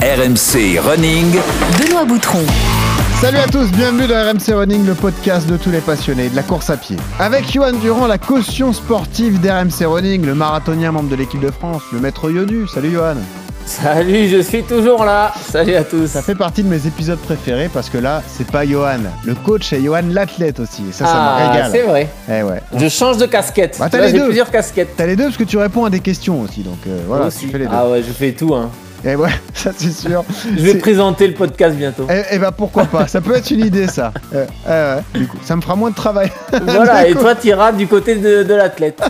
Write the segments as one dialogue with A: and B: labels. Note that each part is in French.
A: RMC Running.
B: Benoît Boutron.
C: Salut à tous, bienvenue dans RMC Running, le podcast de tous les passionnés de la course à pied. Avec Johan Durand, la caution sportive d'RMC Running, le marathonien membre de l'équipe de France, le maître Yodu. Salut Johan.
D: Salut, je suis toujours là. Salut à tous.
C: Ça fait partie de mes épisodes préférés parce que là, c'est pas Johan. Le coach et Johan l'athlète aussi. Et ça, ça me
D: Ah,
C: régale.
D: c'est vrai.
C: Eh ouais.
D: Je change de casquette.
C: Bah,
D: Tu
C: t'as les
D: J'ai
C: deux.
D: plusieurs casquettes.
C: T'as les deux parce que tu réponds à des questions aussi, donc euh, voilà,
D: Aussi.
C: tu fais les deux.
D: Ah ouais, je fais tout. Hein.
C: Et ouais, ça c'est sûr.
D: Je vais présenter le podcast bientôt.
C: Eh, eh ben pourquoi pas, ça peut être une idée ça. Euh, euh, ouais, du coup, ça me fera moins de travail.
D: voilà, et toi, tu iras du côté de, de l'athlète.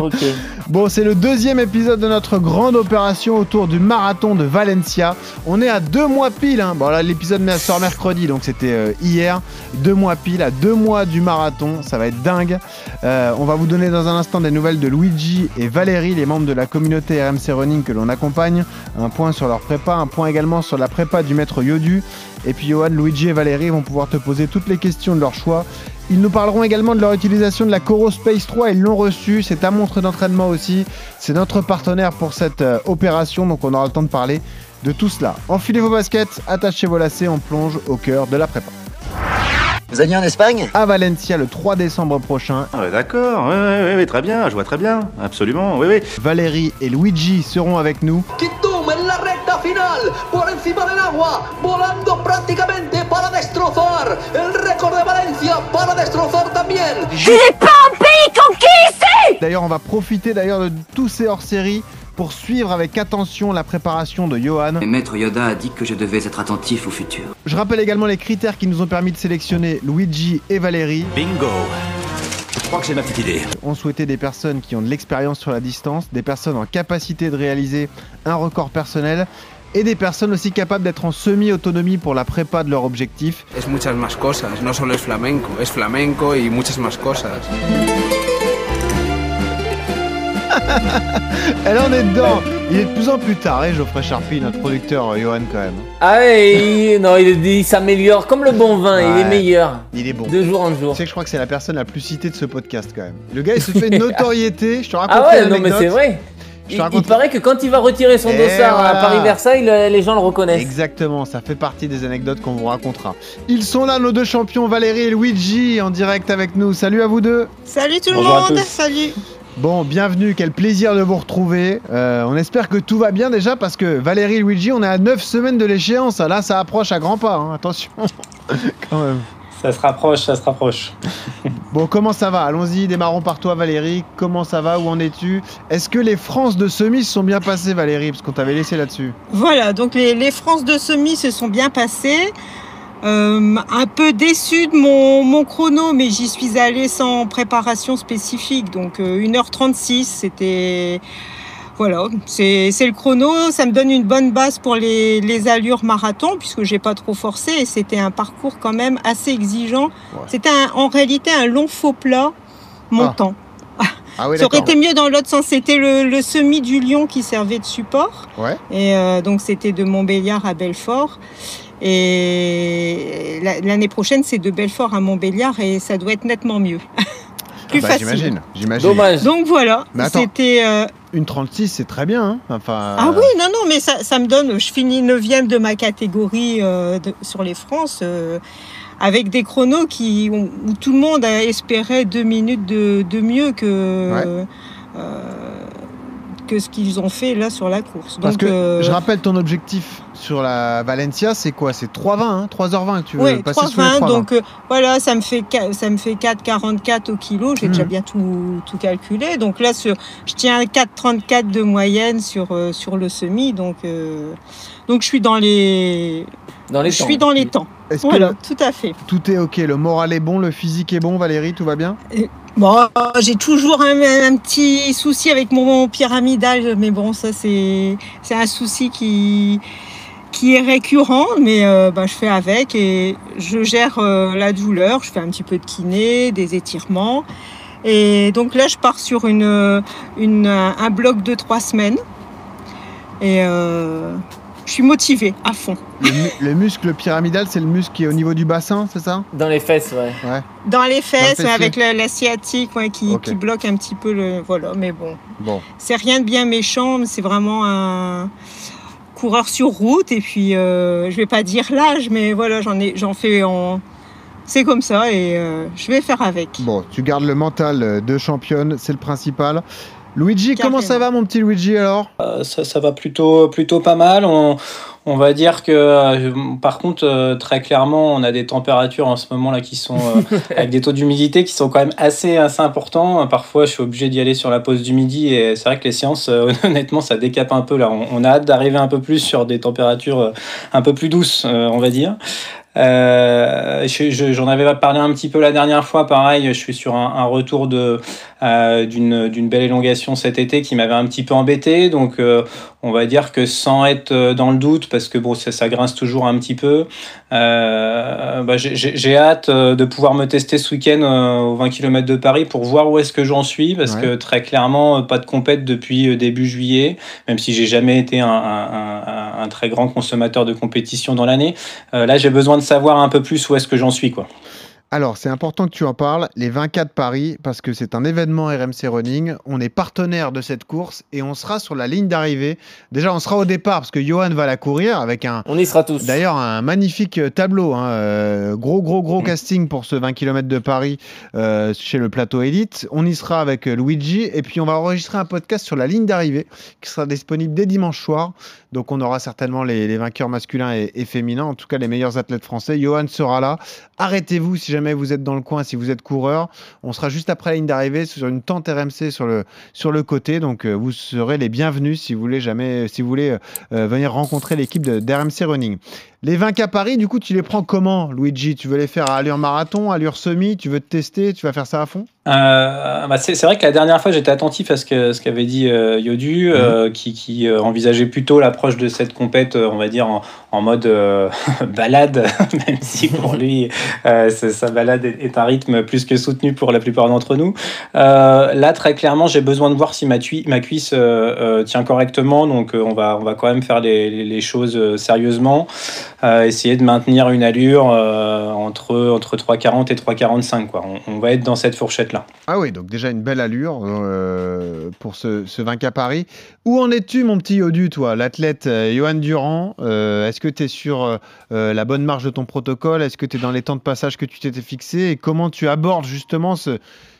D: ok.
C: Bon, c'est le deuxième épisode de notre grande opération autour du marathon de Valencia. On est à deux mois pile. Hein. Bon, là, l'épisode sort mercredi, donc c'était euh, hier. Deux mois pile, à deux mois du marathon. Ça va être dingue. Euh, on va vous donner dans un instant des nouvelles de Luigi et Valérie, les membres de la communauté RMC Running que l'on accompagne. Un point sur leur prépa, un point également sur la prépa du maître Yodu. Et puis Johan, Luigi et Valérie vont pouvoir te poser toutes les questions de leur choix. Ils nous parleront également de leur utilisation de la Coro Space 3. Ils l'ont reçu. C'est ta montre d'entraînement aussi. C'est notre partenaire pour cette euh, opération. Donc on aura le temps de parler de tout cela. Enfilez vos baskets, attachez vos lacets. On plonge au cœur de la prépa.
E: Vous alliez en Espagne?
C: À Valencia le 3 décembre prochain.
F: Ah ouais, d'accord, ouais, ouais, ouais, très bien, je vois très bien, absolument, oui, oui.
C: Valérie et Luigi seront avec nous.
G: Final, por encima del agua, volando prácticamente para destrozar. El récord de Valencia para destrozar también.
C: D'ailleurs, on va profiter d'ailleurs de tous ces hors-séries pour suivre avec attention la préparation de Johan.
H: Et Maître Yoda a dit que je devais être attentif au futur.
C: Je rappelle également les critères qui nous ont permis de sélectionner Luigi et Valérie.
A: Bingo. Je crois que j'ai ma petite idée.
C: On souhaitait des personnes qui ont de l'expérience sur la distance, des personnes en capacité de réaliser un record personnel et des personnes aussi capables d'être en semi-autonomie pour la prépa de leur objectif.
I: es muchas más cosas, no solo es flamenco, es flamenco y muchas más cosas.
C: Et là, on est dedans Il est de plus en plus tard, hein, Geoffrey Charpie, notre producteur euh, Johan quand même.
D: Ah ouais, il- non, il, il s'améliore comme le bon vin. Il est meilleur.
C: Il est bon.
D: De jour en jour.
C: Tu sais que je crois que c'est la personne la plus citée de ce podcast quand même. Le gars, il se fait une notoriété. Je te raconte
D: Ah ouais, non, mais c'est vrai. Il, paraît que quand il va retirer son
C: Et
D: dossard
C: voilà.
D: à Paris-Versailles, le- les gens le reconnaissent.
C: Exactement, ça fait partie des anecdotes qu'on vous racontera. Ils sont là, nos deux champions, Valérie et Luigi, en direct avec nous. Salut à vous deux.
J: Salut tout le
D: Bonjour
J: monde, salut.
C: Bon, bienvenue, quel plaisir de vous retrouver. Euh, on espère que tout va bien déjà parce que Valérie et Luigi, on est à 9 semaines de l'échéance. Là, ça approche à grands pas, hein, attention. Quand même.
K: Ça se rapproche, ça se rapproche.
C: Bon, comment ça va? Allons-y, démarrons par toi Valérie. Comment ça va? Où en es-tu? Est-ce que les France de semis se sont bien passées Valérie? Parce qu'on t'avait laissé là-dessus.
J: Voilà, donc les, les France de semi se sont bien passées. Euh, un peu déçu de mon, chrono, mais j'y suis allée sans préparation spécifique. Donc euh, 1h36, c'était... Voilà, c'est le chrono. Ça me donne une bonne base pour les, les allures marathon, puisque j'ai pas trop forcé. Et c'était un parcours quand même assez exigeant. C'était en réalité un long faux plat montant.
C: Ah oui,
J: Ça aurait été mieux dans l'autre sens. C'était le, le semi du Lion qui servait de support.
C: Ouais.
J: Et euh, donc, c'était de Montbéliard à Belfort. Et la- l'année prochaine, c'est de Belfort à Montbéliard et ça doit être nettement mieux. Plus
C: Bah,
J: facile.
C: J'imagine, j'imagine.
D: Dommage.
J: Donc voilà,
C: Mais attends.
J: c'était. euh,
C: Une 36, c'est très bien. hein. Enfin,
J: Ah oui, non, non, mais ça, ça me donne. Je finis 9 de ma catégorie euh, de- sur les France euh, avec des chronos qui, où, où tout le monde a espéré deux minutes de, de mieux que.
C: Ouais.
J: Que ce qu'ils ont fait là sur la course.
C: Parce
J: Donc,
C: que
J: euh,
C: je rappelle ton objectif sur la Valencia, c'est quoi? C'est 3,20, hein 3h20 que tu veux
J: Ouais,
C: passer sous les
J: 3,20,
C: 3,20.
J: donc euh, voilà, ça me fait ça me fait 4,44 au kilo. J'ai déjà
C: Mhm.
J: bien tout, tout calculé. Donc là, sur, je tiens à 4,34 de moyenne sur euh, sur le semi. Donc euh, donc je suis dans les
D: Dans les
J: je
D: temps.
J: suis dans les temps.
C: Que
J: Voilà,
C: le-
J: tout à fait.
C: tout est ok Le moral est bon, le physique est bon, Valérie, tout va bien?
J: Bon, j'ai toujours un, petit souci avec mon pyramidal, mais bon, ça c'est un souci qui qui est récurrent, mais euh, bah, je fais avec et je gère euh, la douleur. Je fais un petit peu de kiné, des étirements. Et donc là, je pars sur une, une, un bloc de trois semaines. Et euh, je suis motivée à fond.
C: le, mu- le muscle pyramidal, c'est le muscle qui est au niveau du bassin, c'est ça?
D: Dans les fesses, ouais.
C: Ouais.
J: Dans les fesses, avec la, la sciatique ouais, qui, qui bloque un petit peu le. Voilà, mais bon.
C: Bon.
J: C'est rien de bien méchant, mais c'est vraiment un, coureur sur route. Et puis, euh, je vais pas dire l'âge, mais voilà, j'en ai, j'en fais en. C'est comme ça et euh, je vais faire avec.
C: Bon, tu gardes le mental euh, de championne, c'est le principal. Luigi, comment ça va, mon petit Luigi, alors?
K: Euh, ça, ça va plutôt, plutôt pas mal. On, on va dire que, euh, par contre, euh, très clairement, on a des températures en ce moment là qui sont euh, avec des taux d'humidité qui sont quand même assez, assez importants. Parfois, je suis obligé d'y aller sur la pause du midi et c'est vrai que les séances, euh, honnêtement, ça décape un peu là. On, on a hâte d'arriver un peu plus sur des températures euh, un peu plus douces, euh, on va dire. Euh, je- je- J'en avais parlé un petit peu la dernière fois, pareil, je suis sur un, un retour euh, d'une d'une belle élongation cet été qui m'avait un petit peu embêté, donc euh, on va dire que sans être euh, dans le doute, parce que bon, ça, ça grince toujours un petit peu, euh, bah, j'ai- hâte euh, de pouvoir me tester ce week-end euh, aux 20 km de Paris pour voir où est-ce que j'en suis, parce
C: Ouais.
K: que très clairement, euh, pas de compète depuis euh, début juillet, même si j'ai jamais été un, un- très grand consommateur de compétition dans l'année. Euh, là, j'ai besoin de savoir un peu plus où est-ce que j'en suis, quoi.
C: Alors, c'est important que tu en parles, les 24 Paris, parce que c'est un événement RMC Running. On est partenaire de cette course et on sera sur la ligne d'arrivée. Déjà, on sera au départ parce que Johan va la courir avec un.
D: On y sera tous.
C: D'ailleurs, un magnifique euh, tableau. hein, euh, gros, gros, gros casting pour ce 20 km de Paris euh, chez le plateau Elite. On y sera avec Luigi et puis on va enregistrer un podcast sur la ligne d'arrivée qui sera disponible dès dimanche soir. Donc, on aura certainement les, les vainqueurs masculins et, et féminins, en tout cas les meilleurs athlètes français. Johan sera là. Arrêtez-vous si jamais vous êtes dans le coin, si vous êtes coureur. On sera juste après la ligne d'arrivée sur une tente RMC sur le, sur le côté. Donc, euh, vous serez les bienvenus si vous voulez, jamais, si vous voulez euh, euh, venir rencontrer l'équipe d'RMC Running. Les 20 à Paris, du coup, tu les prends comment, Luigi? Tu veux les faire à allure marathon, allure semi? Tu veux te tester? Tu vas faire ça à fond?
K: Euh, bah c'est vrai que la dernière fois, j'étais attentif à ce qu'avait dit euh, Yodu, euh, qui, qui envisageait plutôt l'approche de cette compète, on va dire, en, en mode balade, même si pour lui, sa balade est, est un rythme plus que soutenu pour la plupart d'entre nous. Là, très clairement, j'ai besoin de voir si ma, cuisse tient correctement, donc on, va, on va quand même faire les, choses sérieusement, essayer de maintenir une allure euh, entre, entre 3,40 et 3,45. Quoi. On, va être dans cette fourchette-là.
C: Ah oui, donc déjà une belle allure euh, pour ce, ce 20 à Paris. Où en es-tu, mon petit Yodu, toi, l'athlète euh, Johan Durand Euh, Est-ce que tu es sur euh, euh, la bonne marge de ton protocole? Est-ce que tu es dans les temps de passage que tu t'étais fixé Et comment tu abordes justement ce,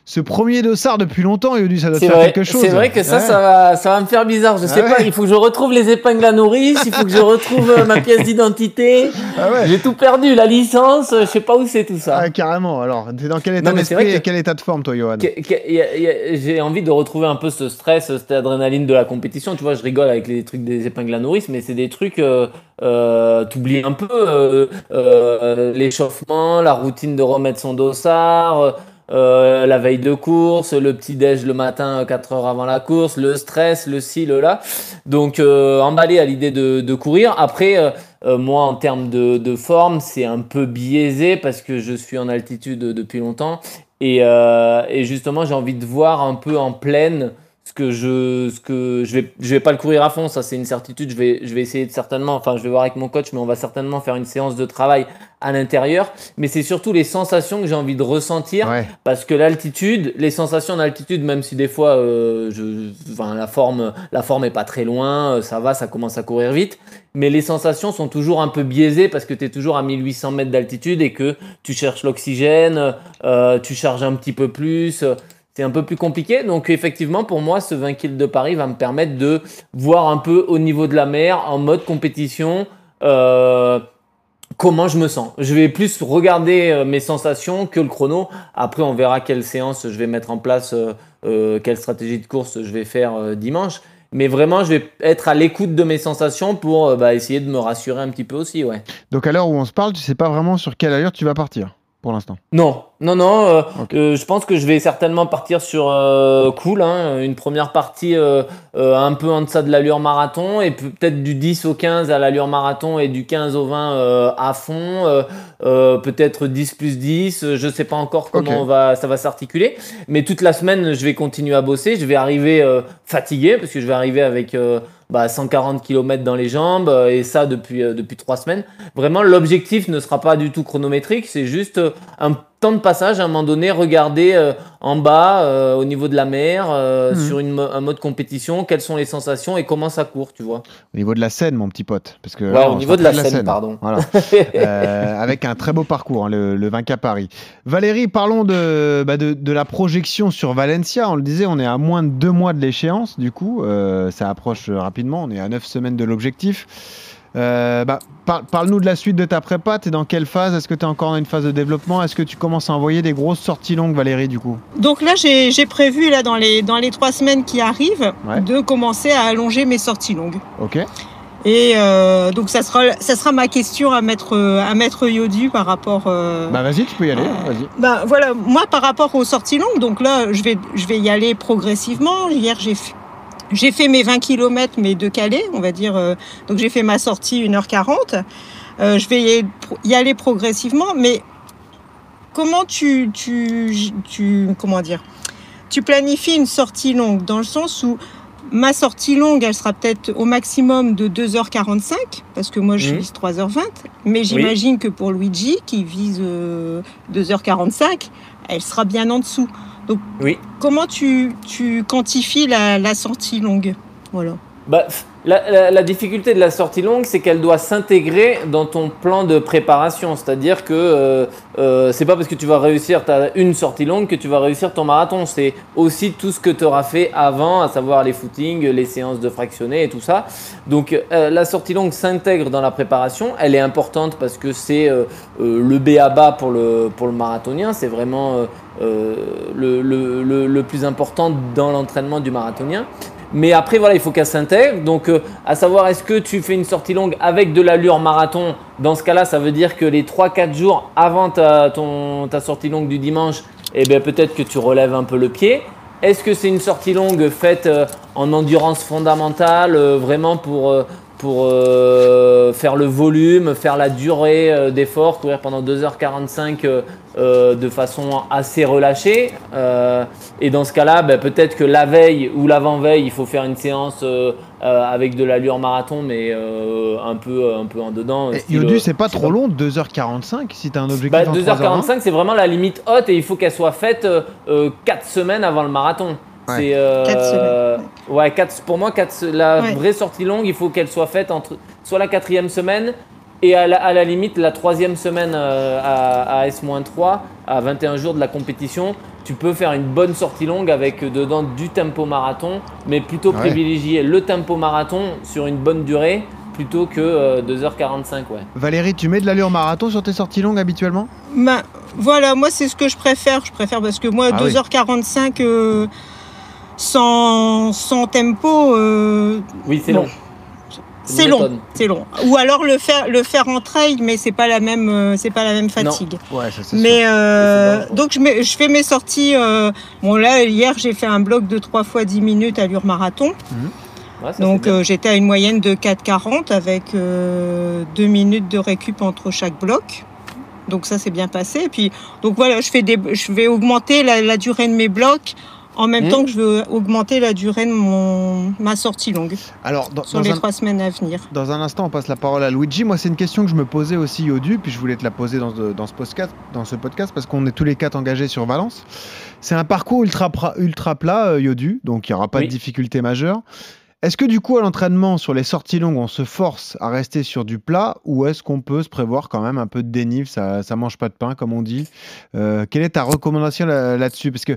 C: ce premier dossard depuis longtemps, Yodu Ça doit te faire
D: vrai,
C: quelque chose.
D: c'est vrai que ça,
C: Ouais.
D: ça va, ça va me faire bizarre. Je sais
C: Ah
D: pas,
C: ouais.
D: il faut que je retrouve les épingles à nourrice, il faut que je retrouve euh, ma pièce d'identité.
C: Ah ouais.
D: J'ai tout perdu, la licence, je sais pas où c'est tout ça.
C: Ah, carrément. Alors, t'es dans quel état d'esprit et
D: que-
C: quel état de forme, toi, Johan
D: J'ai envie de retrouver un peu ce stress, cette adrénaline de la compétition. Tu vois, je rigole avec les trucs des épingles à nourrice, mais c'est des trucs, euh, euh, t'oublies un peu euh, euh, l'échauffement, la routine de remettre son dossard, euh, euh, la veille de course, le petit déj le matin 4 heures avant la course, le stress, le ci, le là. Donc euh, emballé à l'idée de, de courir. Après, euh, euh, moi en termes de, de forme, c'est un peu biaisé parce que je suis en altitude depuis longtemps. Et, euh, et justement, j'ai envie de voir un peu en pleine que je, ce que je vais, je vais pas le courir à fond, ça c'est une certitude. Je vais, je vais essayer de certainement, enfin, je vais voir avec mon coach, mais on va certainement faire une séance de travail à l'intérieur. Mais c'est surtout les sensations que j'ai envie de ressentir
C: Ouais.
D: parce que l'altitude, les sensations d'altitude, même si des fois, euh, je, enfin, la forme, la forme est pas très loin, euh, ça va, ça commence à courir vite. Mais les sensations sont toujours un peu biaisées parce que tu es toujours à 1800 mètres d'altitude et que tu cherches l'oxygène, euh, tu charges un petit peu plus. C'est un peu plus compliqué. Donc effectivement, pour moi, ce 20 km de Paris va me permettre de voir un peu au niveau de la mer, en mode compétition, euh, comment je me sens. Je vais plus regarder euh, mes sensations que le chrono. Après, on verra quelle séance je vais mettre en place, euh, quelle stratégie de course je vais faire dimanche. Mais vraiment, je vais être à l'écoute de mes sensations pour bah, essayer de me rassurer un petit peu aussi, ouais.
C: Donc, à l'heure où on se parle, tu sais pas vraiment sur quelle allure tu vas partir pour l'instant.
D: Non, non, non. euh, euh, je pense que je vais certainement partir sur euh, cool, hein, une première partie un peu en deçà de l'allure marathon et peut- peut-être du 10 au 15 à l'allure marathon et du 15 au 20 euh, à fond. peut-être 10 plus 10. euh, Je sais pas encore comment on va, ça va s'articuler. Mais toute la semaine, je vais continuer à bosser. Je vais arriver fatigué parce que je vais arriver avec bah, 140 km dans les jambes euh, et ça depuis, euh, depuis trois semaines. Vraiment, l'objectif ne sera pas du tout chronométrique. C'est juste euh, un temps de passage, à un moment donné, regarder euh, en bas, euh, au niveau de la mer, euh,
C: Mhm.
D: sur une, mo- un mode compétition, quelles sont les sensations et comment ça court, tu vois.
C: Au niveau de la scène, mon petit pote. Parce que,
D: Ouais,
C: là,
D: au niveau de la scène, pardon.
C: Voilà. Avec un très beau parcours, hein, le, le 20K Paris. Valérie, parlons de, bah, de, de la projection sur Valencia. On le disait, on est à moins de deux mois de l'échéance, du coup. Ça approche rapidement. On est à neuf semaines de l'objectif. Euh, bah, par- Parle-nous de la suite de ta prépa. T'es dans quelle phase? Est-ce que tu es encore dans une phase de développement? Est-ce que tu commences à envoyer des grosses sorties longues, Valérie, du coup?
J: Donc là, j'ai prévu là dans les dans les trois semaines qui arrivent
C: Ouais.
J: de commencer à allonger mes sorties longues.
C: Ok.
J: Et euh, donc ça sera ça sera ma question à mettre à mettre Yodu par rapport. euh,
C: Bah, vas-y, tu peux y aller. Vas-y.
J: Ben voilà, moi par rapport aux sorties longues, donc là je vais, je vais y aller progressivement. Hier j'ai fait, j'ai fait mes 20 km, mais de Calais, on va dire. euh, donc j'ai fait ma sortie 1h40. Euh, je vais y, aller progressivement, mais comment tu, tu, tu, comment dire, tu planifies une sortie longue dans le sens où ma sortie longue, elle sera peut-être au maximum de 2h45, parce que moi je
D: Mhm.
J: vise 3h20, mais j'imagine que pour Luigi, qui vise euh, 2h45, elle sera bien en dessous. Donc
D: Oui.
J: comment tu, tu quantifies la, la sortie longue? Voilà.
D: Bah, la, difficulté de la sortie longue, c'est qu'elle doit s'intégrer dans ton plan de préparation. C'est-à-dire que euh, euh, c'est pas parce que tu vas réussir ta, une sortie longue que tu vas réussir ton marathon. C'est aussi tout ce que tu auras fait avant, à savoir les footings, les séances de fractionnés et tout ça. Donc euh, la sortie longue s'intègre dans la préparation. Elle est importante parce que c'est euh, euh, le B à bas pour le, pour le marathonien. C'est vraiment le- le plus important dans l'entraînement du marathonien. Mais après, voilà, il faut qu'elle s'intègre. Donc, euh, à savoir, est-ce que tu fais une sortie longue avec de l'allure marathon? Dans ce cas-là, ça veut dire que les 3-4 jours avant ta, ta sortie longue du dimanche, eh bien, peut-être que tu relèves un peu le pied. Est-ce que c'est une sortie longue faite euh, en endurance fondamentale, euh, vraiment pour, pour euh, faire le volume, faire la durée euh, d'effort, courir pendant 2h45 euh, euh, de façon assez relâchée Euh, Et dans ce cas-là, ben, peut-être que la veille ou l'avant-veille, il faut faire une séance euh, euh, avec de l'allure marathon, mais euh, un, peu, un peu en dedans.
C: Yodu, c'est pas trop long, 2h45 si t'as un objectif
D: bah,
C: en 3h20
D: 2h45, c'est vraiment la limite haute et il faut qu'elle soit faite 4 semaines avant le marathon.
C: Ouais.
D: C'est euh, ouais, quatre- pour moi, quatre, la
J: Ouais.
D: vraie sortie longue, il faut qu'elle soit faite entre soit la quatrième semaine et à la, à la limite la troisième semaine euh, à, à S-3, à 21 jours de la compétition. Tu peux faire une bonne sortie longue avec euh, dedans du tempo marathon, mais plutôt
C: Ouais.
D: privilégier le tempo marathon sur une bonne durée plutôt que euh, 2h45. Ouais.
C: Valérie, tu mets de l'allure marathon sur tes sorties longues habituellement?
J: Ben, voilà, moi c'est ce que je préfère. Je préfère parce que moi,
C: Ah oui.
J: 2h45 euh, sans, sans tempo, euh,
D: Oui, c'est long.
J: c'est long. C'est long. Ou alors le faire, le faire en trail, mais c'est pas la même, euh, c'est pas la même fatigue.
C: Ouais, ça c'est
J: Mais euh,
D: c'est
J: donc je, mets- je fais mes sorties. euh, bon là hier j'ai fait un bloc de 3 fois 10 minutes allure marathon.
D: Ouais, c'est
J: Donc euh, j'étais à une moyenne de 4,40 avec 2 minutes de récup entre chaque bloc. Donc ça s'est bien passé. Et puis donc voilà, je fais des, je vais augmenter la, la durée de mes blocs en même
D: Mhm.
J: temps que je veux augmenter la durée de mon ma sortie longue
C: Alors, dans,
J: sur
C: dans
J: les
C: un,
J: trois semaines à venir.
C: dans un instant, on passe la parole à Luigi. Moi, c'est une question que je me posais aussi, Yodu, puis je voulais te la poser dans, ce- dans, ce, podcast, dans ce podcast parce qu'on est tous les quatre engagés sur Valence. C'est un parcours ultra, ultra plat, euh, Yodu, donc il n'y aura pas
D: Oui.
C: de difficulté majeure. Est-ce que du coup, à l'entraînement, sur les sorties longues, on se force à rester sur du plat ou est-ce qu'on peut se prévoir quand même un peu de dénive Ça ça mange pas de pain, comme on dit. Euh, quelle est ta recommandation là- là-dessus? Parce que euh,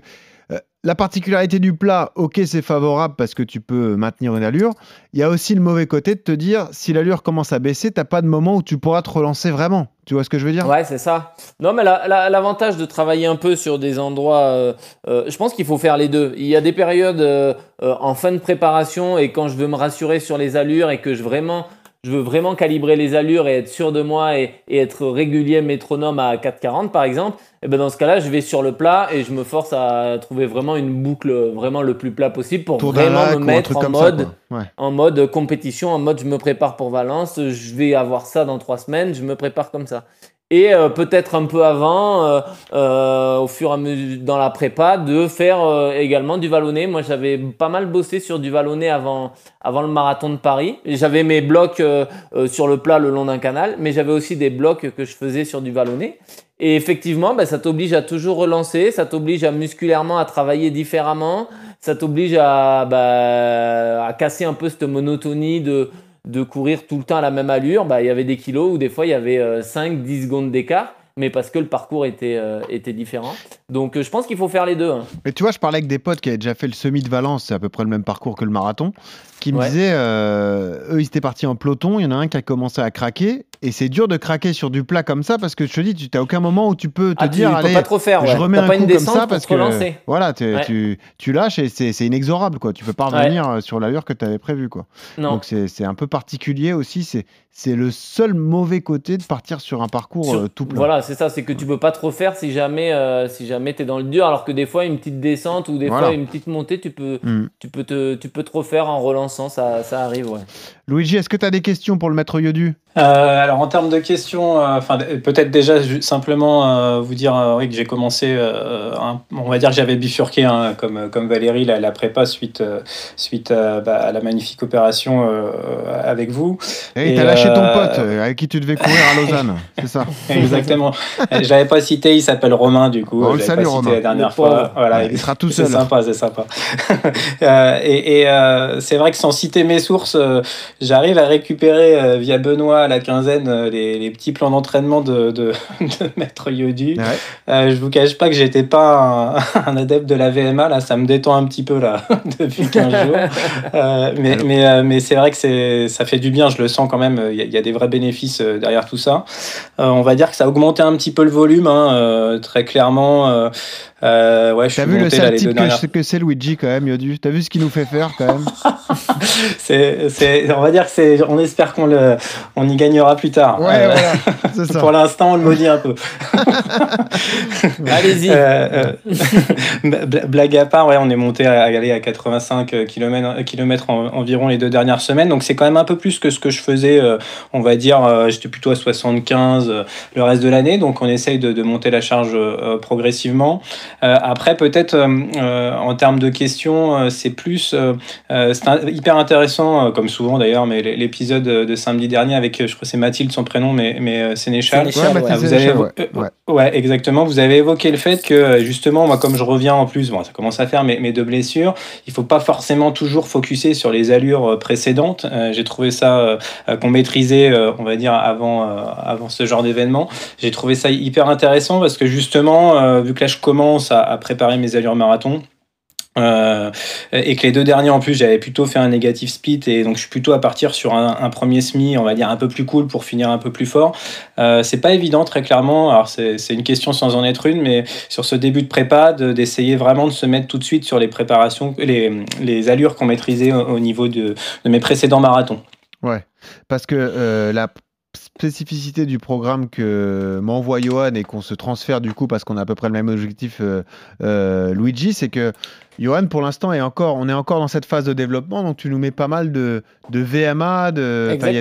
C: la particularité du plat, ok, c'est favorable parce que tu peux maintenir une allure. Il y a aussi le mauvais côté de te dire, si l'allure commence à baisser, t'as pas de moment où tu pourras te relancer vraiment. Tu vois ce que je veux dire?
D: Ouais, c'est ça. Non, mais la- la- l'avantage de travailler un peu sur des endroits, euh, euh, je pense qu'il faut faire les deux. Il y a des périodes euh, en fin de préparation et quand je veux me rassurer sur les allures et que je vraiment, je veux vraiment calibrer les allures et être sûr de moi et, et être régulier métronome à 4,40 par exemple. Et ben dans ce cas-là, je vais sur le plat et je me force à trouver vraiment une boucle vraiment le plus plat possible pour
C: Tour
D: vraiment me mettre en mode
C: ça. quoi. Ouais.
D: en mode compétition, en mode je me prépare pour Valence, je vais avoir ça dans trois semaines, je me prépare comme ça. Et euh, peut-être un peu avant, euh, euh, au fur et à mesure dans la prépa, de faire euh, également du vallonné. Moi, j'avais pas mal bossé sur du vallonné avant, avant le marathon de Paris. J'avais mes blocs euh, euh, sur le plat le long d'un canal, mais j'avais aussi des blocs que je faisais sur du vallonné. Et effectivement, ben, ça t'oblige à toujours relancer, ça t'oblige à musculairement à travailler différemment, ça t'oblige à, bah, à casser un peu cette monotonie de, de courir tout le temps à la même allure. Bah, il y avait des kilos où des fois il y avait 5-10 secondes d'écart, mais parce que le parcours était, euh, était différent. Donc euh, je pense qu'il faut faire les deux. hein.
C: Mais tu vois, je parlais avec des potes qui avaient déjà fait le semi de Valence, c'est à peu près le même parcours que le marathon, qui me
D: Ouais.
C: disaient, euh, eux, ils étaient partis en peloton, il y en a un qui a commencé à craquer, et c'est dur de craquer sur du plat comme ça, parce que je te dis, tu n'as aucun moment où tu peux te
D: Ah, tu
C: dire,
D: peux
C: allez,
D: pas trop faire,
C: je
D: ouais.
C: remets un
D: pas
C: coup
D: une
C: comme
D: descente
C: ça, parce que
D: relancer.
C: voilà, tu,
D: Ouais.
C: tu, tu lâches et c'est inexorable, quoi. Tu peux pas revenir euh, sur l'allure que tu avais prévue, quoi.
D: Non.
C: Donc c'est un peu particulier aussi, c'est le seul mauvais côté de partir sur un parcours
D: Sur-
C: euh, tout plat.
D: Voilà, c'est ça, c'est que tu peux pas trop faire si jamais, euh, si jamais tu es dans le dur, alors que des fois, une petite descente ou des
C: Voilà.
D: fois, une petite montée, tu peux,
C: Mm.
D: tu peux, te, tu peux te refaire en relançant, ça, ça arrive, ouais.
C: Luigi, est-ce que tu as des questions pour le maître Yodu?
K: Euh, alors en termes de questions, euh, peut-être déjà simplement euh, vous dire euh, oui, que j'ai commencé, euh, un- on va dire que j'avais bifurqué hein, comme, comme Valérie la, la prépa suite, euh, suite à, bah, à la magnifique opération euh, avec vous.
C: Et
K: Et,
C: t'as lâché ton pote euh, avec qui tu devais courir à Lausanne, c'est ça?
K: Exactement. Je l'avais pas cité, il s'appelle Romain du coup.
C: On le salue,
K: pas cité
C: Romain.
K: la dernière fois. Voilà,
C: Ouais, il sera tout
K: c'est
C: seul.
K: sympa, c'est sympa. Euh, et et, euh, c'est vrai que sans citer mes sources, euh, j'arrive à récupérer euh, via Benoît à la quinzaine euh, les, les petits plans d'entraînement de, de, de Maître Yodu.
C: Ouais.
K: Euh, je vous cache pas que j'étais pas un, un adepte de la VMA, là, ça me détend un petit peu là depuis 15 jours. Euh, mais mais, mais c'est vrai que ça fait du bien, je le sens quand même, il y, a- il y a des vrais bénéfices derrière tout ça. On va dire que ça a augmenté un petit peu le volume, hein, très clairement. Euh, ouais,
C: T'as vu le
K: monté
C: sale type que, que c'est Luigi quand même, Yodu? T'as vu ce qu'il nous fait faire quand même?
K: C'est, c'est, on va dire que c'est, on espère qu'on le, on y gagnera plus tard.
C: Ouais,
K: Euh,
C: voilà, c'est ça.
K: Pour l'instant, on le maudit un peu.
D: Allez-y.
K: Euh, euh, bla- blague à part, ouais, on est monté à, aller à 85 km, en- environ les deux dernières semaines, donc c'est quand même un peu plus que ce que je faisais, euh, on va dire, euh, j'étais plutôt à 75 euh, le reste de l'année, donc on essaye de, de monter la charge euh, progressivement. Euh, après, peut-être en termes de questions, euh, c'est plus, c'est hyper intéressant, euh, comme souvent d'ailleurs, mais l'épisode de samedi dernier avec, euh, je crois que c'est Mathilde son prénom, mais, mais euh, Sénéchal.
D: Sénéchal,
C: Ouais,
D: ouais.
C: Mathilde
K: vous avez évo-
C: ouais,
K: euh,
C: ouais.
K: ouais, exactement. Vous avez évoqué le fait que euh, justement, moi, comme je reviens en plus, bon, ça commence à faire mes, mes deux blessures, il faut pas forcément toujours focuser sur les allures euh, précédentes. Euh, J'ai trouvé ça euh, euh, qu'on maîtrisait, euh, on va dire, avant, euh, avant ce genre d'événement. J'ai trouvé ça hyper intéressant parce que justement, euh, vu que là, je commence à, à préparer mes allures marathon. Euh, et que les deux derniers en plus j'avais plutôt fait un négatif split et donc je suis plutôt à partir sur un, premier semi on va dire un peu plus cool pour finir un peu plus fort. Euh, c'est pas évident très clairement. Alors c'est une question sans en être une mais sur ce début de prépa de- d'essayer vraiment de se mettre tout de suite sur les préparations les, les allures qu'on maîtrisait au, au niveau de, de mes précédents marathons.
C: Ouais, parce que euh, la spécificité du programme que m'envoie Johan et qu'on se transfère du coup parce qu'on a à peu près le même objectif, euh, euh, Luigi, c'est que Johan pour l'instant est encore, on est encore dans cette phase de développement, donc tu nous mets pas mal de, de VMA, de, il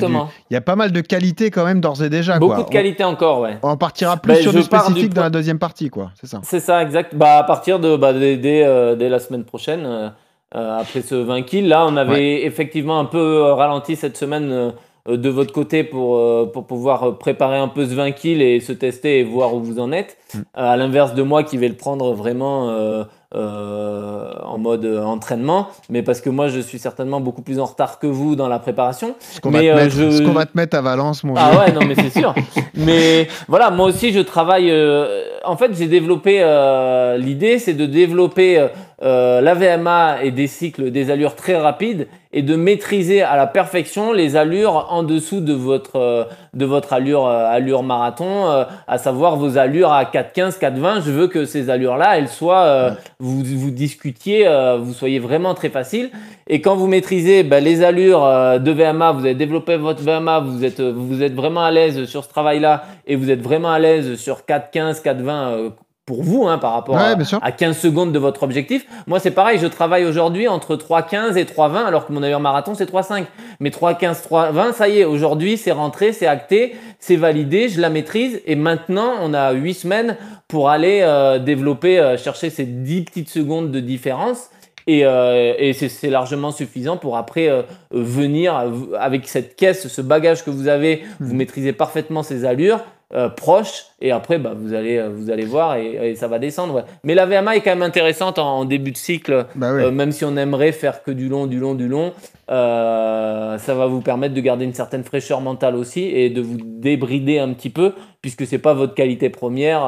C: y a y, pas mal de qualités quand même d'ores et déjà.
D: Beaucoup
C: quoi.
D: de qualité encore, ouais.
C: On, partira plus
D: Ben,
C: sur du spécifique dans la deuxième partie, quoi. C'est ça.
D: C'est ça, exact. Bah, à partir de bah, dès, dès, euh, dès la semaine prochaine, après ce 20 kills, là, on avait effectivement un peu ralenti cette semaine de votre côté pour, euh, pour pouvoir euh, préparer un peu ce 20 kills et se tester et voir où vous en êtes.
C: Mm.
D: Euh, à l'inverse de moi qui vais le prendre vraiment euh, euh, en mode euh, entraînement, mais parce que moi je suis certainement beaucoup plus en retard que vous dans la préparation.
C: Ce qu'on va,
D: euh,
C: mettre-
D: je-
C: ce qu'on va te mettre à Valence, mon
D: Ah ouais, non, mais c'est sûr. mais voilà, moi aussi, je travaille. euh, en fait, j'ai développé. euh, L'idée, c'est de développer euh, la VMA et des cycles, des allures très rapides et de maîtriser à la perfection les allures en dessous de votre, euh, de votre allure, euh, allure marathon, euh, à savoir vos allures à 4,15, 4,20. Je veux que ces allures-là, elles soient, euh, vous, vous discutiez, euh, vous soyez vraiment très facile. Et quand vous maîtrisez ben, les allures de VMA, vous avez développé votre VMA, vous êtes, vous êtes vraiment à l'aise sur ce travail-là et vous êtes vraiment à l'aise sur 4,15, 4,20 euh, pour vous hein, par rapport
C: Ouais,
D: à, à 15 secondes de votre objectif. Moi, c'est pareil, je travaille aujourd'hui entre 3,15 et 3,20 alors que mon allure marathon, c'est 3,5. Mais 3,15, 3,20, ça y est, aujourd'hui, c'est rentré, c'est acté. c'est validé, je la maîtrise et maintenant on a 8 semaines pour aller euh, développer, euh, chercher ces 10 petites secondes de différence. Et, euh, et c'est largement suffisant pour après euh, venir avec cette caisse, ce bagage que vous avez, vous maîtrisez parfaitement ces allures euh, proches, et après bah, vous, allez, euh, vous allez voir et, et ça va descendre. ouais. Mais la VMA est quand même intéressante en, en début de cycle,
C: Bah oui.
D: euh, même si on aimerait faire que du long, du long, du long. euh, ça va vous permettre de garder une certaine fraîcheur mentale aussi et de vous débrider un petit peu, puisque c'est pas votre qualité première.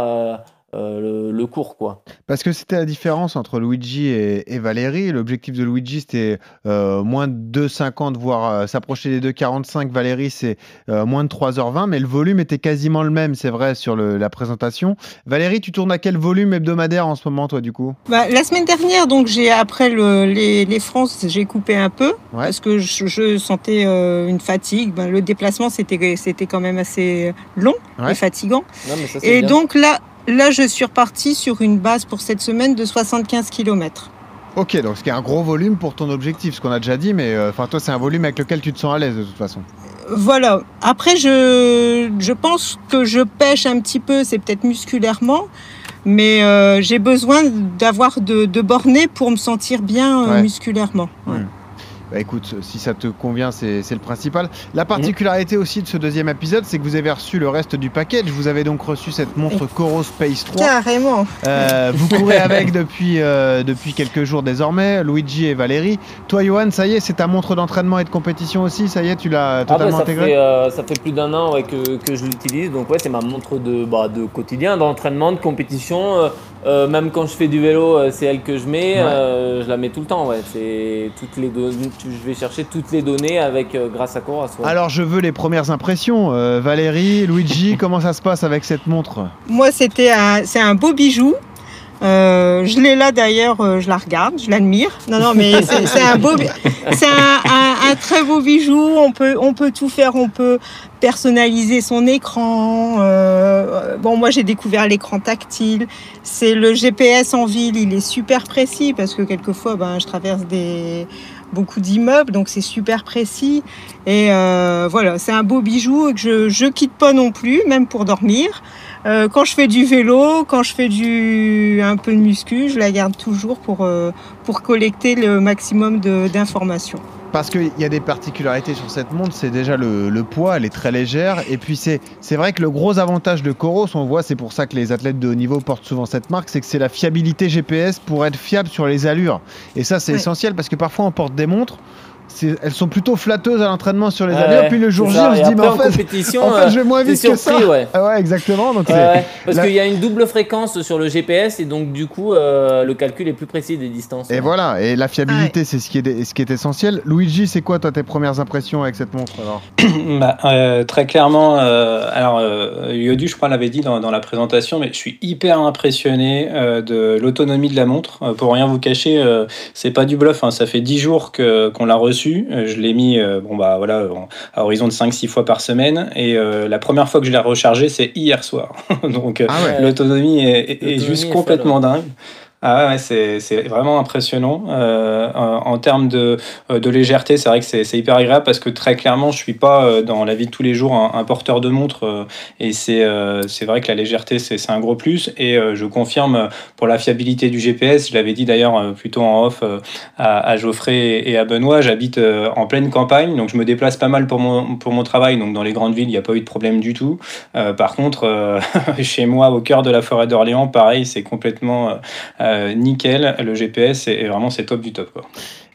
D: Euh, le, le cours quoi.
C: Parce que c'était la différence entre Luigi et, et Valérie. L'objectif de Luigi, c'était euh, moins de 2,50, voire euh, s'approcher des 2,45. Valérie, c'est euh, moins de 3h20, mais le volume était quasiment le même, c'est vrai, sur le- la présentation. Valérie, tu tournes à quel volume hebdomadaire en ce moment, toi, du coup?
J: Bah, la semaine dernière, donc j'ai après le- les, les France, j'ai coupé un peu
C: Ouais.
J: parce que je, je sentais euh, une fatigue. Ben, le déplacement, c'était c'était quand même assez long
C: Ouais.
J: et fatigant.
D: Non, mais ça, c'est
J: Et
D: bien.
J: donc là, là, je suis repartie sur une base pour cette semaine de 75 km.
C: Ok, donc ce qui est un gros volume pour ton objectif, ce qu'on a déjà dit, mais euh, enfin toi, c'est un volume avec lequel tu te sens à l'aise de toute façon.
J: Voilà. Après, je, je pense que je pêche un petit peu, c'est peut-être musculairement, mais euh, j'ai besoin d'avoir de, de borner pour me sentir bien euh,
C: Ouais.
J: musculairement. Ouais.
C: Bah écoute, si ça te convient, c'est le principal. La particularité aussi de ce deuxième épisode, c'est que vous avez reçu le reste du package. Vous avez donc reçu cette montre Coro Space 3.
J: Carrément.
C: Euh, vous courez avec depuis, euh, depuis quelques jours désormais, Luigi et Valérie. Toi, Johan, ça y est, c'est ta montre d'entraînement et de compétition aussi Ça y est, tu l'as
D: Ah bah,
C: totalement
D: ça,
C: intégrée
D: fait, euh, ça fait plus d'un an ouais, que, que je l'utilise, donc ouais, c'est ma montre de, bah, de quotidien, d'entraînement, de compétition. Euh, même quand je fais du vélo, euh, c'est elle que je mets.
C: Ouais.
D: euh, je la mets tout le temps. Ouais. C'est toutes les données. Je vais chercher toutes les données avec euh, grâce à Coras. ouais.
C: Alors, je veux les premières impressions. Euh, Valérie, Luigi, comment ça se passe avec cette montre?
J: Moi, c'était un, c'est un beau bijou. Euh, je l'ai là d'ailleurs, euh, je la regarde, je l'admire. Non, non, mais c'est un beau, c'est un, un- un très beau bijou. On peut, on peut tout faire. On peut personnaliser son écran. Euh, bon, moi, j'ai découvert l'écran tactile. C'est le GPS en ville. Il est super précis parce que quelquefois, ben, je traverse des beaucoup d'immeubles, donc c'est super précis. Et voilà, c'est un beau bijou que je, je quitte pas non plus, même pour dormir. Euh, quand je fais du vélo, quand je fais du un peu de muscu, je la garde toujours pour euh, pour collecter le maximum d'informations.
C: Parce qu'il y a des particularités sur cette montre, c'est déjà le, le poids, elle est très légère. Et puis c'est c'est vrai que le gros avantage de Coros, on voit, c'est pour ça que les athlètes de haut niveau portent souvent cette marque, c'est que c'est la fiabilité GPS pour être fiable sur les allures. Et ça c'est
J: Ouais.
C: essentiel parce que parfois on porte des montres, elles sont plutôt flatteuses à l'entraînement sur les
D: Ouais,
C: allures, puis le jour J on se
D: Et
C: dit, mais en fait,
D: compétition,
C: en fait, je vais moins
D: euh,
C: vite
D: t'es
C: que ça.
D: surpris, ouais.
C: Ah ouais, exactement. Donc
D: Ouais,
C: c'est-
D: ouais, parce qu'il y a une double fréquence sur le GPS et donc du coup euh, le calcul est plus précis des distances.
C: Et voilà, et la fiabilité, c'est ce qui est ce qui est essentiel. Luigi, c'est quoi toi tes premières impressions avec cette montre alors
K: Bah, euh, très clairement, euh, alors euh, Yodu, je crois, l'avait dit dans, dans la présentation, mais je suis hyper impressionné euh, de l'autonomie de la montre. Euh, pour rien vous cacher, euh, c'est pas du bluff. hein, ça fait 10 jours que qu'on l'a reçu. Euh, je l'ai mis, euh, bon bah voilà, à horizon de 5-6 fois par semaine. Et euh, la première fois que je l'ai rechargé, c'est hier soir. Donc
C: Ah ouais.
K: l'autonomie est, est- est
D: L'autonomie
K: juste
D: est
K: complètement dingue. Ah ouais, c'est c'est vraiment impressionnant. Euh, en, termes de, euh, de légèreté, c'est vrai que c'est c'est hyper agréable parce que très clairement, je suis pas euh, dans la vie de tous les jours un, un porteur de montre euh, et c'est c'est vrai que la légèreté, c'est c'est un gros plus. Et je confirme pour la fiabilité du GPS, je l'avais dit d'ailleurs plutôt en off à, à Geoffrey et, à Benoît, j'habite en pleine campagne, donc je me déplace pas mal pour mon, pour mon travail. Donc dans les grandes villes, il n'y a pas eu de problème du tout. Euh, par contre, euh, chez moi, au cœur de la forêt d'Orléans, pareil, c'est complètement euh, nickel. Le GPS, et vraiment, c'est top du top. Quoi.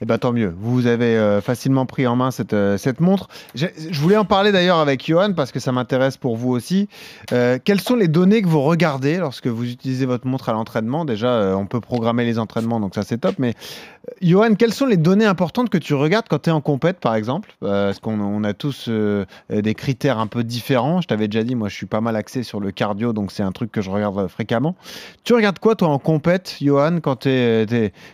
C: Eh ben tant mieux. Vous avez euh, facilement pris en main cette, euh, cette montre. Je voulais en parler d'ailleurs avec Johan parce que ça m'intéresse pour vous aussi. Euh, quelles sont les données que vous regardez lorsque vous utilisez votre montre à l'entraînement? Déjà, on peut programmer les entraînements, donc ça c'est top. Mais Johan, quelles sont les données importantes que tu regardes quand tu es en compète, par exemple? Parce qu'on on a tous des critères un peu différents? Je t'avais déjà dit, moi je suis pas mal axé sur le cardio, donc c'est un truc que je regarde fréquemment. Tu regardes quoi toi en compète, Johan, quand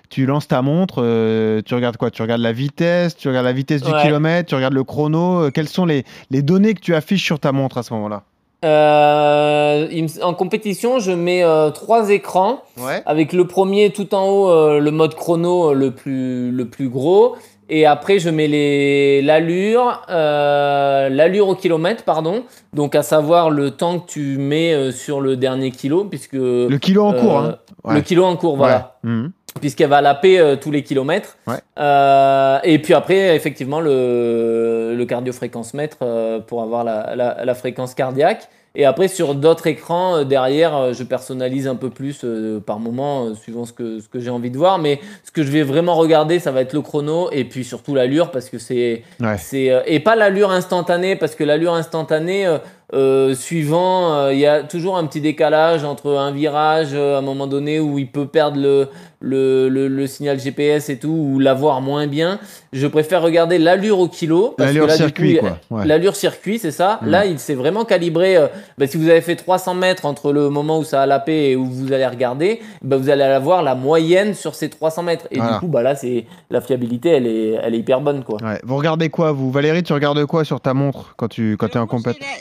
C: tu lances ta montre Tu regardes quoi? Tu regardes la vitesse Tu regardes la vitesse du
D: Ouais.
C: kilomètre Tu regardes le chrono Euh, Quelles sont les, les données que tu affiches sur ta montre à ce moment-là?
D: Euh, en compétition, je mets euh, trois écrans
C: Ouais.
D: avec le premier tout en haut, euh, le mode chrono le plus, le plus gros. Et après, je mets l'allure, l'allure au kilomètre, pardon. Donc, à savoir le temps que tu mets sur le dernier kilo, puisque
C: Le kilo en cours, hein.
D: le kilo en cours, voilà
C: Ouais. Mhm.
D: Puisqu'elle va laper euh, tous les kilomètres.
C: Ouais.
D: Euh, et puis après, effectivement, le, le cardiofréquence-mètre euh, pour avoir la, la- la fréquence cardiaque. Et après, sur d'autres écrans, euh, derrière, euh, je personnalise un peu plus euh, par moment, suivant ce que, ce que j'ai envie de voir. Mais ce que je vais vraiment regarder, ça va être le chrono et puis surtout l'allure, parce que c'est.
C: Ouais.
D: c'est euh, et pas l'allure instantanée, parce que l'allure instantanée, euh, suivant, euh, il y a toujours un petit décalage entre un virage euh, à un moment donné où il peut perdre le, le, le, le signal GPS et tout, ou l'avoir moins bien. Je préfère regarder l'allure au kilo.
C: L'allure circuit,
D: coup,
C: quoi. Ouais.
D: L'allure circuit, c'est ça.
C: Mm.
D: Là, il s'est vraiment calibré. euh, bah, si vous avez fait 300 mètres entre le moment où ça a lapé et où vous allez regarder, bah, vous allez avoir la moyenne sur ces 300 mètres. Et
C: Voilà.
D: du coup, bah, là, c'est la fiabilité, elle est, elle est hyper bonne. Quoi.
C: Ouais. Vous regardez quoi, vous? Valérie, tu regardes quoi sur ta montre quand tu quand es en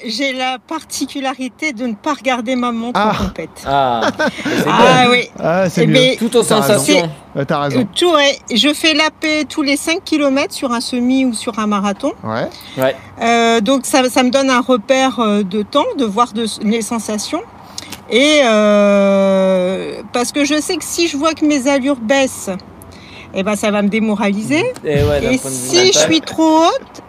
J: J'ai la particularité de ne pas regarder ma montre
C: Ah.
J: en compète.
D: Ah,
J: Ah oui.
C: Ah, c'est
J: Eh
C: mieux.
J: ben,
D: Tout aux sensations.
C: T'as
J: Euh,
C: raison.
J: tout, ouais. Je fais l'AP tous les 5 km sur un semi ou sur un marathon.
C: Ouais.
D: Ouais.
J: Euh, donc ça, ça me donne un repère euh, de temps, de voir de, les sensations. Et euh, parce que je sais que si je vois que mes allures baissent, eh ben ça va me démoraliser.
D: Et, ouais, d'un
J: Et si je suis trop haute,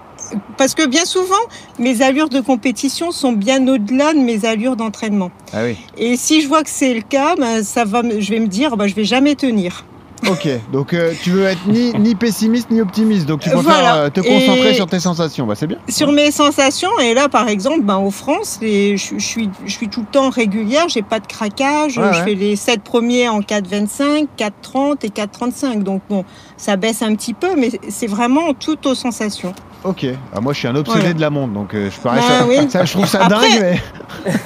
J: parce que bien souvent mes allures de compétition sont bien au-delà de mes allures d'entraînement.
C: Ah oui.
J: Et si je vois que c'est le cas, ben, ça va, je vais me dire, ben, je vais jamais tenir.
C: Ok, donc euh, tu veux être ni, ni pessimiste ni optimiste, donc tu préfères
J: voilà.
C: euh, te concentrer
J: Et-
C: sur tes sensations, bah c'est bien.
J: Sur mes sensations, et là par exemple, ben, au France, je, je suis, je suis tout le temps régulière, j'ai pas de craquage,
C: Ouais,
J: je
C: ouais.
J: fais les 7 premiers en 4,25, 4,30 et 4,35. Donc bon, ça baisse un petit peu, mais c'est vraiment tout aux sensations.
C: Ok, ah, moi je suis un obsédé
J: Voilà.
C: de la montre, donc euh, je parais
J: Bah
C: ça,
J: oui.
C: ça, je trouve ça
J: Après-
C: dingue, mais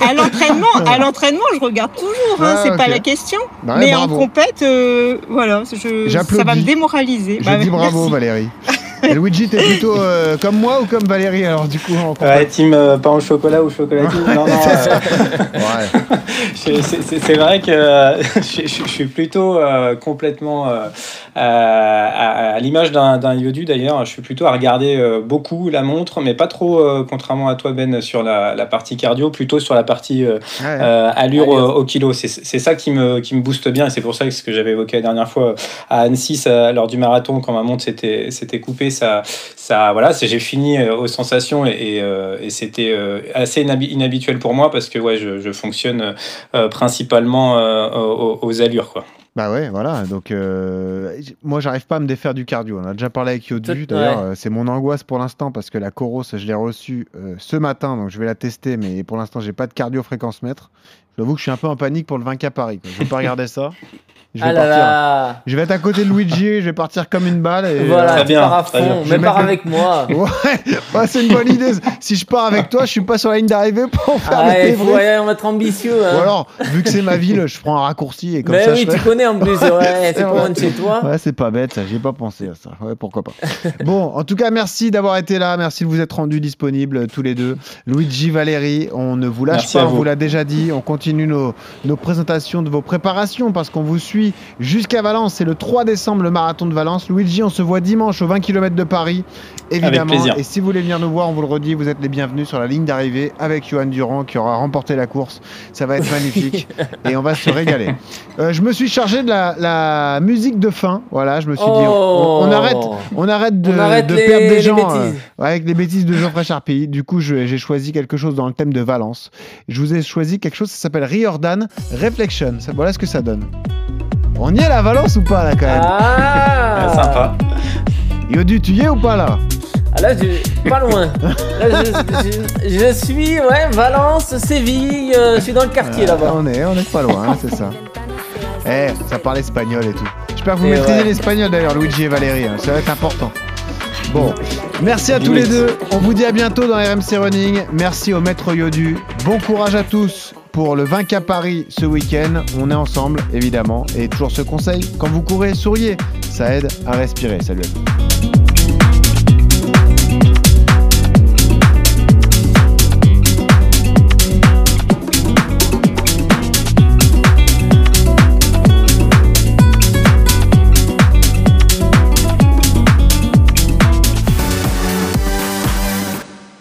J: À l'entraînement, à l'entraînement, je regarde toujours, hein,
C: Ah,
J: c'est pas la question.
C: Bah ouais,
J: mais
C: bravo.
J: en compète, euh, voilà, je, ça va me démoraliser.
C: je
J: Bah,
C: dis bravo
J: merci.
C: Valérie. Et Luigi, t'es plutôt euh, comme moi ou comme Valérie alors du coup en
K: Ouais, team euh, pain au chocolat ou chocolatine. non, non. euh,
C: Ouais.
K: c'est- c'est vrai que euh, je, je- je suis plutôt euh, complètement euh, à, l'image d'un Yodu d'ailleurs. Je suis plutôt à regarder euh, beaucoup la montre, mais pas trop, euh, contrairement à toi Ben, sur la, la partie cardio, plutôt sur la partie euh,
C: Ouais.
K: euh, allure au, au kilo. C'est ça qui me, qui me booste bien et c'est pour ça que ce que j'avais évoqué la dernière fois à Annecy ça, lors du marathon quand ma montre s'était s'était coupée, ça, ça voilà, j'ai fini euh, aux sensations et, et, euh, et c'était euh, assez inhabituel pour moi parce que ouais, je, je fonctionne euh, principalement euh, aux, aux allures quoi.
C: Bah ouais, voilà. Donc, euh, moi, j'arrive pas à me défaire du cardio. On a déjà parlé avec Yodu. D'ailleurs,
D: ouais.
C: c'est mon angoisse pour l'instant parce que la Coros, je l'ai reçue euh, ce matin, donc je vais la tester. Mais pour l'instant, j'ai pas de cardio fréquence mètre. J'avoue que je suis un peu en panique pour le 20K Paris. quoi. Je vais pas regarder ça. Je vais
D: Ah là
C: partir.
D: là.
C: Je vais être à côté de Luigi. Je vais partir comme une balle. Et,
D: Voilà,
K: Très
D: tu
K: bien,
D: pars à
K: bien.
D: fond.
C: Je vais
D: Mais pars
C: mettre le-
D: avec moi.
C: Ouais, ouais, c'est une bonne idée. Si je pars avec toi, je suis pas sur la ligne d'arrivée pour faire
D: Ah,
C: le
D: il faut
C: débrief.
D: ouais, être ambitieux. Hein.
C: Ou alors, vu que c'est ma ville, je prends un raccourci et comme
D: Mais
C: ça,
D: oui,
C: je fais-
D: tu connais en plus. Ouais, c'est pas loin de chez toi.
C: Ouais, c'est pas bête, ça. J'ai pas pensé à ça. Ouais, pourquoi pas. bon, en tout cas, merci d'avoir été là. Merci de vous être rendus disponibles euh, tous les deux. Luigi, Valérie, on ne vous lâche
K: Merci
C: pas. On
K: vous.
C: vous l'a déjà dit. On continue nos, nos présentations de vos préparations parce qu'on vous suit jusqu'à Valence. C'est le 3 décembre, le marathon de Valence. Luigi, on se voit dimanche aux 20 km de Paris. Évidemment.
K: plaisir.
C: Et si vous voulez venir nous voir, on vous le redit, vous êtes les bienvenus sur la ligne d'arrivée avec Johan Durand qui aura remporté la course. Ça va être magnifique et on va se régaler. Euh, je me suis chargé de la, la musique de fin. Voilà, je me suis dit, on, on
D: Oh.
C: arrête, on arrête de,
D: On arrête
C: de
D: les-
C: perdre des gens euh, avec les bêtises de Geoffrey Charpie. Du coup, j'ai choisi quelque chose dans le thème de Valence. Je vous ai choisi quelque chose qui s'appelle Riordan Reflection. Ça- Voilà ce que ça donne. On y est la Valence ou pas là quand même
D: Ah,
K: Ah, sympa.
C: Yodu, tu y es ou pas là
D: Ah, là, je... pas loin. Là, je, je- je suis, ouais, Valence, Séville. euh, je suis dans le quartier
C: Ah,
D: là-bas.
C: On est, on est pas loin, hein, c'est ça. Eh, ça parle espagnol et tout. J'espère que vous maîtrisez
D: ouais.
C: l'espagnol d'ailleurs, Luigi et Valérie. hein, Ça va être important. Bon, merci à tous les deux. On vous dit à bientôt dans RMC Running. Merci au maître Yodu. Bon courage à tous pour le 20K Paris ce week-end. On est ensemble, évidemment. Et toujours ce conseil, quand vous courez, souriez. Ça aide à respirer. Salut.